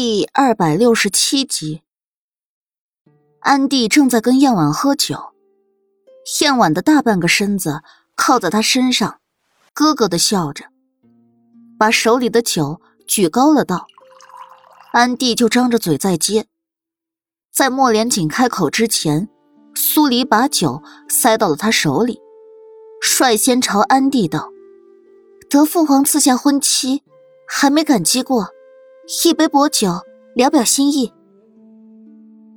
第二百六十七集，安迪正在跟燕婉喝酒，燕婉的大半个身子靠在他身上，咯咯的笑着，把手里的酒举高了道。安迪就张着嘴在接，在莫连锦开口之前，苏黎把酒塞到了他手里，率先朝安迪道：“得父皇赐下婚期，还没感激过。”一杯薄酒，聊表心意。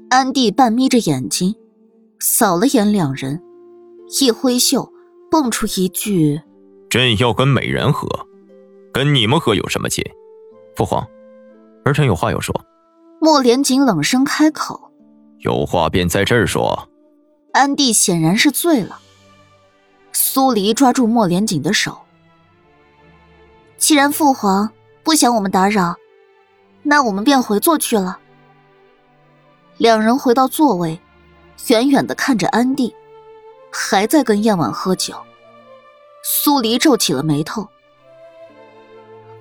安迪半眯着眼睛，扫了眼两人，一挥袖，蹦出一句：“朕要跟美人喝，跟你们喝有什么劲？”父皇，儿臣有话要说。莫连锦冷声开口：“有话便在这儿说。”安迪显然是醉了。苏黎抓住莫连锦的手：“既然父皇不想我们打扰。”那我们便回座去了。两人回到座位，远远的看着安迪，还在跟燕婉喝酒。苏黎皱起了眉头：“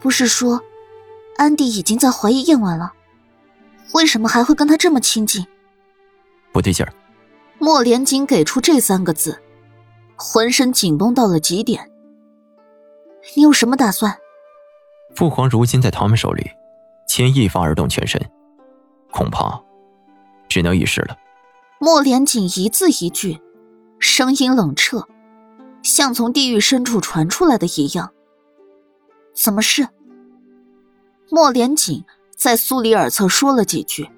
不是说，安迪已经在怀疑燕婉了？为什么还会跟他这么亲近？”不对劲儿。莫连锦给出这三个字，浑身紧绷到了极点。你有什么打算？父皇如今在他们手里。牵一发而动全身，恐怕只能一试了。莫连锦一字一句，声音冷彻，像从地狱深处传出来的一样。怎么是？莫连锦在苏黎耳侧说了几句，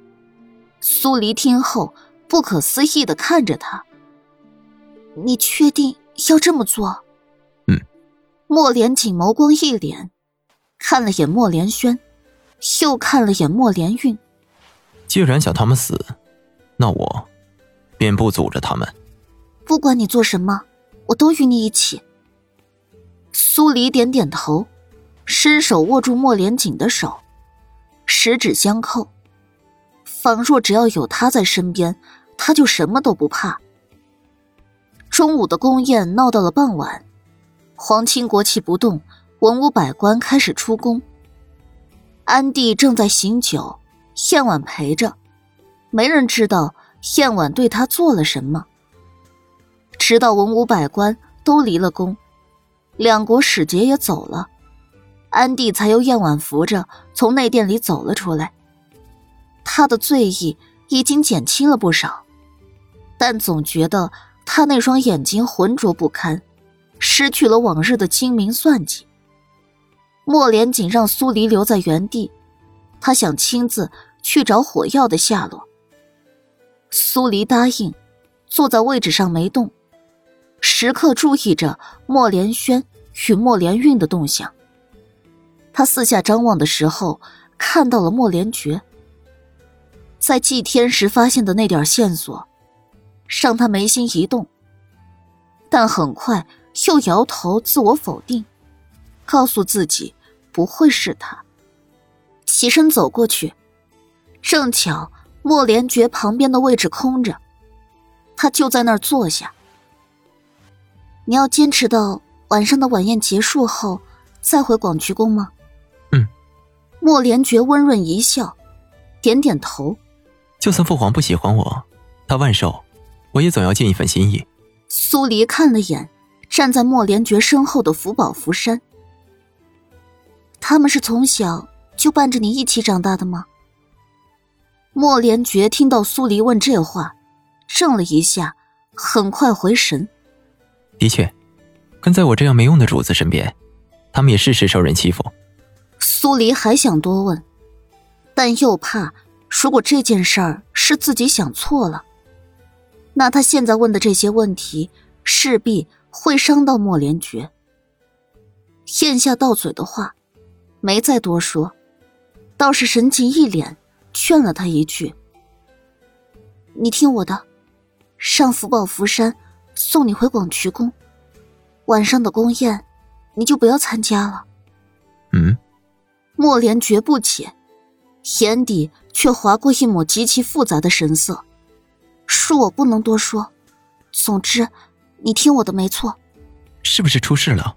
苏黎听后不可思议的看着他。你确定要这么做？嗯。莫连锦眸光一敛，看了眼莫连轩。又看了眼莫连运，既然想他们死，那我便不阻着他们。不管你做什么，我都与你一起。苏黎点点头，伸手握住莫连锦的手，十指相扣，仿若只要有他在身边，他就什么都不怕。中午的宫宴闹到了傍晚，皇亲国戚不动，文武百官开始出宫。安帝正在醒酒，燕婉陪着，没人知道燕婉对他做了什么。直到文武百官都离了宫，两国使节也走了，安帝才由燕婉扶着从内殿里走了出来。他的醉意已经减轻了不少，但总觉得他那双眼睛浑浊不堪，失去了往日的精明算计。莫连锦让苏黎留在原地，他想亲自去找火药的下落。苏黎答应，坐在位置上没动，时刻注意着莫连轩与莫连运的动向。他四下张望的时候，看到了莫连觉，在祭天时发现的那点线索，让他眉心一动，但很快又摇头自我否定。告诉自己不会是他，起身走过去，正巧莫连觉旁边的位置空着，他就在那儿坐下。你要坚持到晚上的晚宴结束后再回广渠宫吗？嗯。莫连觉温润一笑，点点头。就算父皇不喜欢我，他万寿，我也总要尽一份心意。苏黎看了眼站在莫连觉身后的福宝福山。他们是从小就伴着你一起长大的吗？莫连觉听到苏黎问这话，怔了一下，很快回神。的确，跟在我这样没用的主子身边，他们也事事受人欺负。苏黎还想多问，但又怕如果这件事儿是自己想错了，那他现在问的这些问题势必会伤到莫连觉。咽下到嘴的话。没再多说，倒是神情一脸，劝了他一句：“你听我的，上福宝福山，送你回广渠宫。晚上的宫宴，你就不要参加了。”嗯，莫连觉不解，眼底却划过一抹极其复杂的神色。恕我不能多说，总之，你听我的没错。是不是出事了？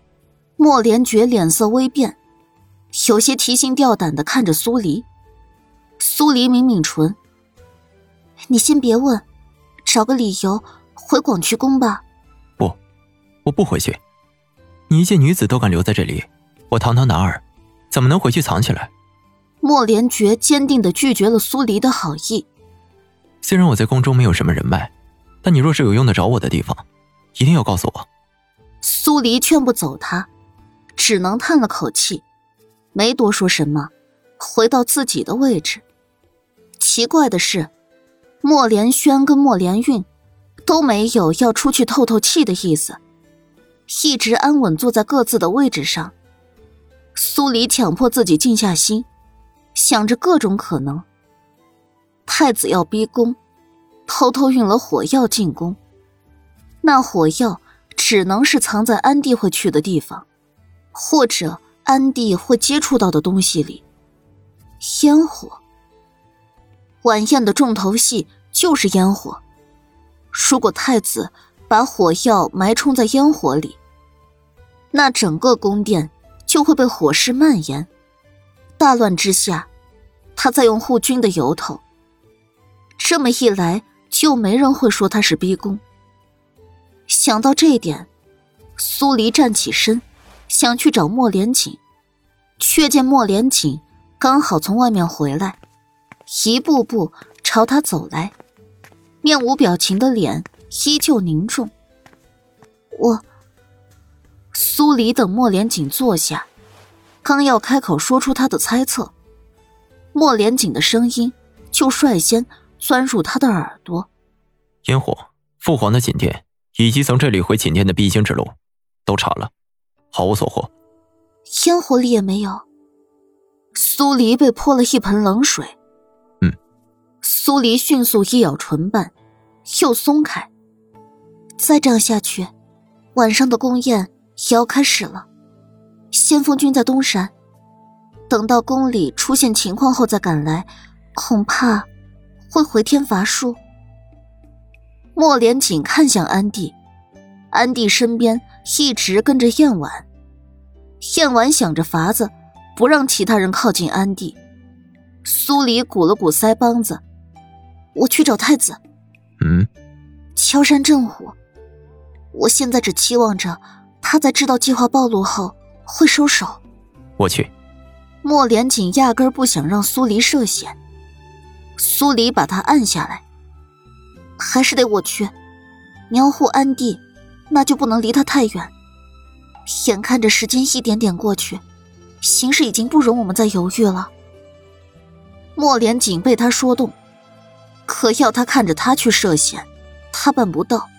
莫连觉脸色微变。有些提心吊胆的看着苏黎，苏黎抿抿唇：“你先别问，找个理由回广渠宫吧。”“不，我不回去。你一介女子都敢留在这里，我堂堂男儿，怎么能回去藏起来？”莫连觉坚定的拒绝了苏黎的好意。虽然我在宫中没有什么人脉，但你若是有用得着我的地方，一定要告诉我。苏黎劝不走他，只能叹了口气，没多说什么，回到自己的位置。奇怪的是，莫连轩跟莫连运都没有要出去透透气的意思，一直安稳坐在各自的位置上。苏黎强迫自己静下心，想着各种可能。太子要逼宫，偷偷运了火药进宫，那火药只能是藏在安帝会去的地方，或者安帝会接触到的东西里。烟火。晚宴的重头戏就是烟火。如果太子把火药埋充在烟火里，那整个宫殿就会被火势蔓延。大乱之下，他再用护军的由头，这么一来就没人会说他是逼宫。想到这一点，苏黎站起身，想去找莫连锦，却见莫连锦刚好从外面回来。一步步朝他走来，面无表情的脸依旧凝重。我，苏黎等莫连锦坐下，刚要开口说出他的猜测，莫连锦的声音就率先钻入他的耳朵。烟火，父皇的寝殿以及从这里回寝殿的必经之路，都查了，毫无所获。烟火里也没有。苏黎被泼了一盆冷水。嗯苏黎迅速一咬唇瓣，又松开。再这样下去，晚上的宫宴也要开始了。先锋军在东山，等到宫里出现情况后再赶来，恐怕会回天乏术。莫连锦看向安帝，安帝身边一直跟着燕婉。燕婉想着法子，不让其他人靠近安帝。苏黎鼓了鼓腮帮子。我去找太子。嗯，敲山震虎。我现在只期望着他在知道计划暴露后会收手。我去。莫连锦压根不想让苏黎涉险。苏黎把他按下来。还是得我去。你要护安帝，那就不能离他太远。眼看着时间一点点过去，形势已经不容我们再犹豫了。莫连锦被他说动。可要他看着他去涉险，他办不到。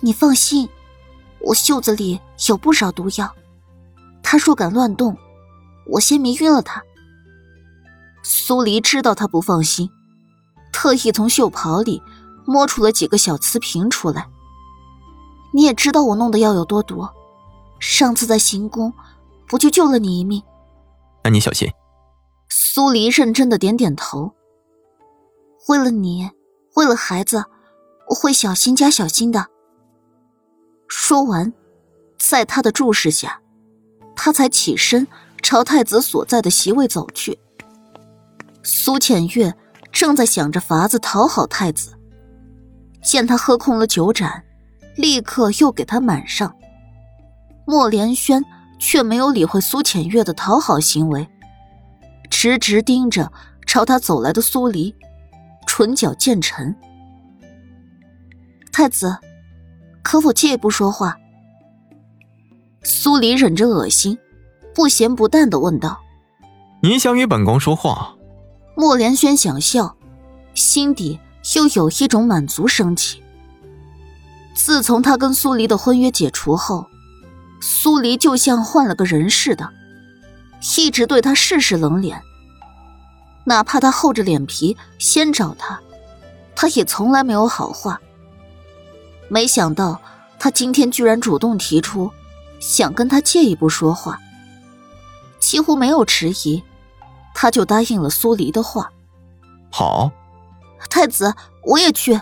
你放心，我袖子里有不少毒药。他若敢乱动，我先迷晕了他。苏黎知道他不放心，特意从袖袍里摸出了几个小瓷瓶出来。你也知道我弄的药有多毒，上次在行宫，不就救了你一命？那你小心。苏黎认真的点点头。为了你，为了孩子，我会小心加小心的。说完，在他的注视下，他才起身朝太子所在的席位走去。苏浅月正在想着法子讨好太子，见他喝空了酒盏，立刻又给他满上。莫连轩却没有理会苏浅月的讨好行为，直直盯着朝他走来的苏黎。唇角渐沉，太子，可否借一步说话？苏黎忍着恶心，不咸不淡的问道：“你想与本宫说话？”莫连轩想笑，心底又有一种满足升起。自从他跟苏黎的婚约解除后，苏黎就像换了个人似的，一直对他事事冷脸。哪怕他厚着脸皮先找他，他也从来没有好话。没想到他今天居然主动提出想跟他借一步说话，几乎没有迟疑，他就答应了苏黎的话。好，太子，我也去。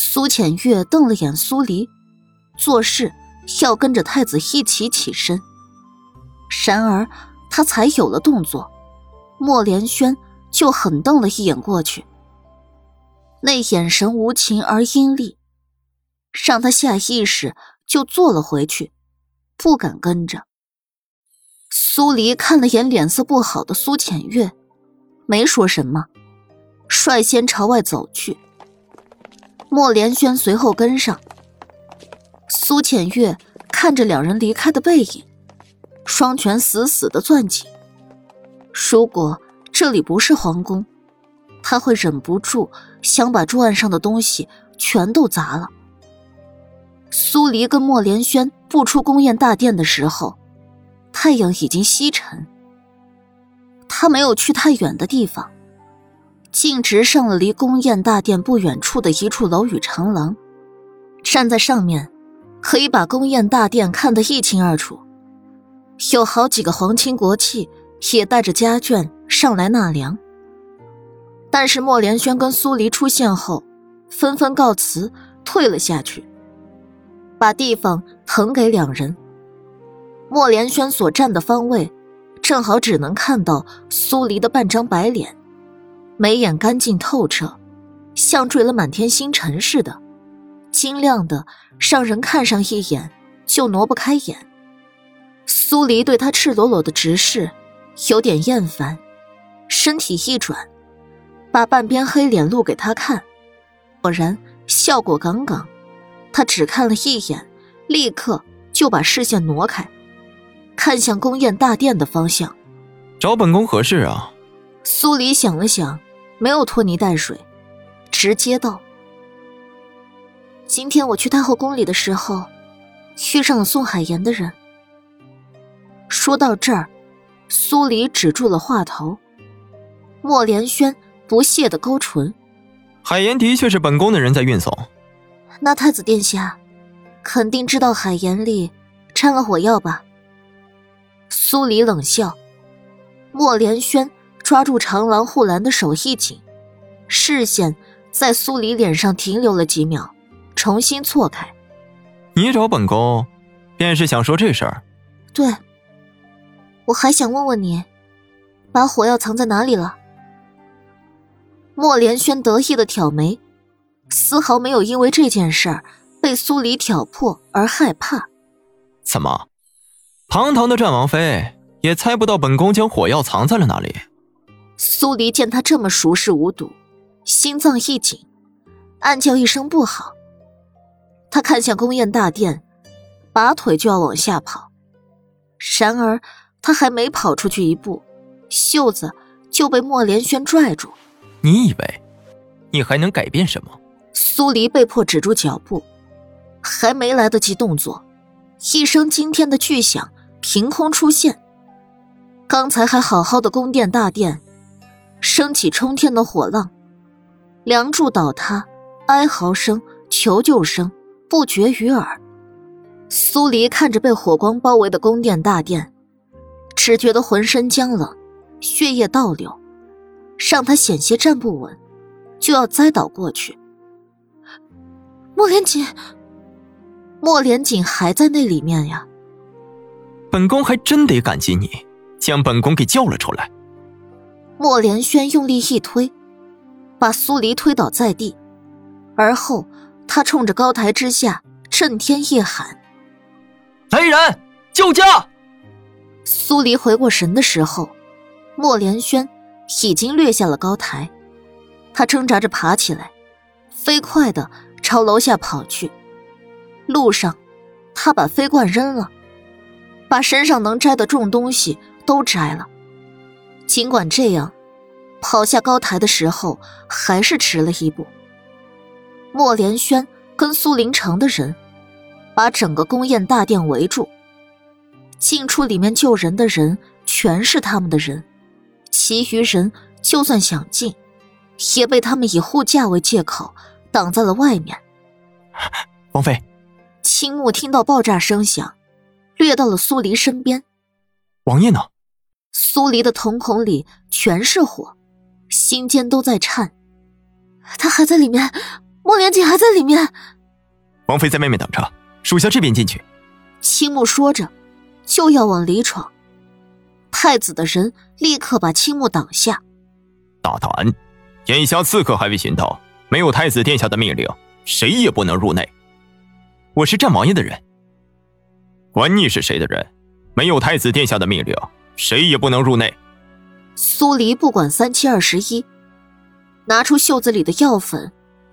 苏浅月瞪了眼苏黎，做事要跟着太子一起起身，然而他才有了动作。莫连轩就狠瞪了一眼过去，那眼神无情而阴厉，让他下意识就坐了回去，不敢跟着。苏黎看了眼脸色不好的苏浅月，没说什么，率先朝外走去。莫连轩随后跟上。苏浅月看着两人离开的背影，双拳死死的攥紧。如果这里不是皇宫，他会忍不住想把桌案上的东西全都砸了。苏黎跟莫连轩步出宫宴大殿的时候，太阳已经西沉。他没有去太远的地方，径直上了离宫宴大殿不远处的一处楼宇长廊，站在上面。可以把宫宴大殿看得一清二楚，有好几个皇亲国戚也带着家眷上来纳凉。但是莫连轩跟苏黎出现后，纷纷告辞，退了下去，把地方腾给两人。莫连轩所站的方位，正好只能看到苏黎的半张白脸，眉眼干净透彻，像坠了满天星辰似的。晶亮的，让人看上一眼就挪不开眼。苏黎对他赤裸裸的直视，有点厌烦，身体一转，把半边黑脸露给他看。果然效果杠杠，他只看了一眼，立刻就把视线挪开，看向宫宴大殿的方向。找本宫何事啊？苏黎想了想，没有拖泥带水，直接道。今天我去太后宫里的时候，遇上了宋海岩的人。说到这儿，苏黎止住了话头。莫连轩不屑的勾唇：“海岩的确是本宫的人在运送。那太子殿下，肯定知道海岩里掺了火药吧？”苏黎冷笑。莫连轩抓住长廊护栏的手一紧，视线在苏黎脸上停留了几秒。重新错开，你找本宫，便是想说这事儿。对，我还想问问你，把火药藏在哪里了？莫连轩得意的挑眉，丝毫没有因为这件事儿被苏黎挑破而害怕。怎么，堂堂的战王妃也猜不到本宫将火药藏在了哪里？苏黎见他这么熟视无睹，心脏一紧，暗叫一声不好。他看向宫宴大殿，拔腿就要往下跑，然而他还没跑出去一步，袖子就被莫连轩拽住。你以为你还能改变什么？苏黎被迫止住脚步，还没来得及动作，一声惊天的巨响凭空出现。刚才还好好的宫殿大殿，升起冲天的火浪，梁柱倒塌，哀嚎声、求救声。不绝于耳。苏黎看着被火光包围的宫殿大殿，只觉得浑身僵冷，血液倒流，让他险些站不稳，就要栽倒过去。莫连锦，莫连锦还在那里面呀！本宫还真得感激你，将本宫给叫了出来。莫连轩用力一推，把苏黎推倒在地，而后。他冲着高台之下震天一喊：“来人，救驾！”苏黎回过神的时候，莫连轩已经掠下了高台。他挣扎着爬起来，飞快的朝楼下跑去。路上，他把飞罐扔了，把身上能摘的重东西都摘了。尽管这样，跑下高台的时候还是迟了一步。莫连轩跟苏林城的人，把整个宫宴大殿围住。进出里面救人的人全是他们的人，其余人就算想进，也被他们以护驾为借口挡在了外面。王妃，青木听到爆炸声响，掠到了苏黎身边。王爷呢？苏黎的瞳孔里全是火，心尖都在颤。他还在里面。莫连锦还在里面，王妃在外面等着，属下这边进去。青木说着，就要往里闯。太子的人立刻把青木挡下。大胆！眼下刺客还未寻到，没有太子殿下的命令，谁也不能入内。我是战王爷的人，管你是谁的人，没有太子殿下的命令，谁也不能入内。苏黎不管三七二十一，拿出袖子里的药粉，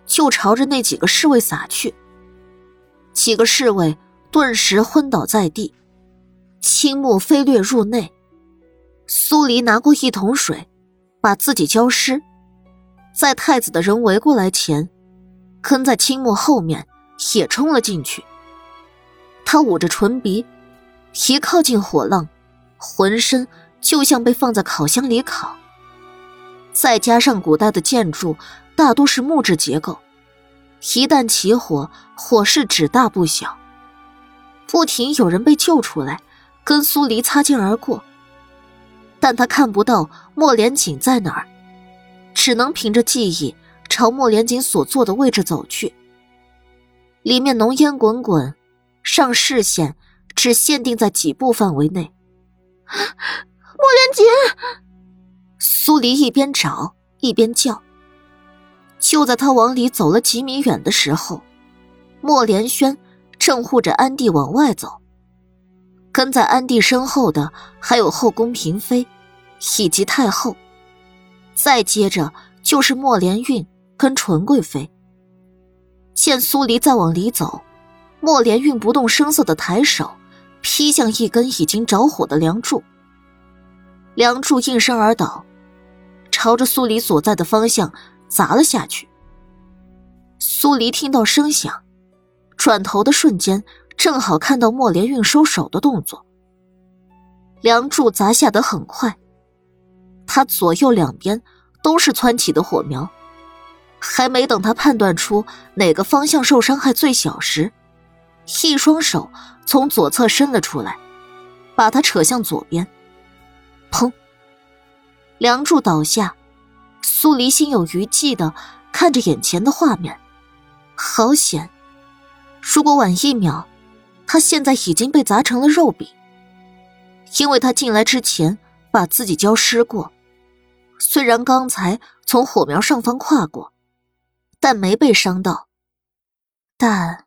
就朝着那几个侍卫撒去。几个侍卫顿时昏倒在地，青木飞掠入内。苏黎拿过一桶水，把自己浇湿，在太子的人围过来前，跟在青木后面也冲了进去。他捂着唇鼻，一靠近火浪，浑身就像被放在烤箱里烤。再加上古代的建筑大多是木质结构，一旦起火，火势只大不小。不停有人被救出来，跟苏黎擦肩而过。但他看不到莫连锦在哪儿，只能凭着记忆朝莫连锦所坐的位置走去。里面浓烟滚滚，上视线只限定在几步范围内。莫连锦，苏黎一边找一边叫。就在他往里走了几米远的时候，莫连轩正护着安帝往外走，跟在安帝身后的还有后宫嫔妃。以及太后，再接着就是莫连运跟纯贵妃。见苏黎在往里走，莫连运不动声色的抬手劈向一根已经着火的梁柱，梁柱应声而倒，朝着苏黎所在的方向砸了下去。苏黎听到声响，转头的瞬间正好看到莫连运收手的动作。梁柱砸下得很快。他左右两边都是蹿起的火苗，还没等他判断出哪个方向受伤害最小时，一双手从左侧伸了出来，把他扯向左边。砰！梁柱倒下，苏黎心有余悸的看着眼前的画面，好险！如果晚一秒，他现在已经被砸成了肉饼。因为他进来之前把自己浇湿过。虽然刚才从火苗上方跨过，但没被伤到。但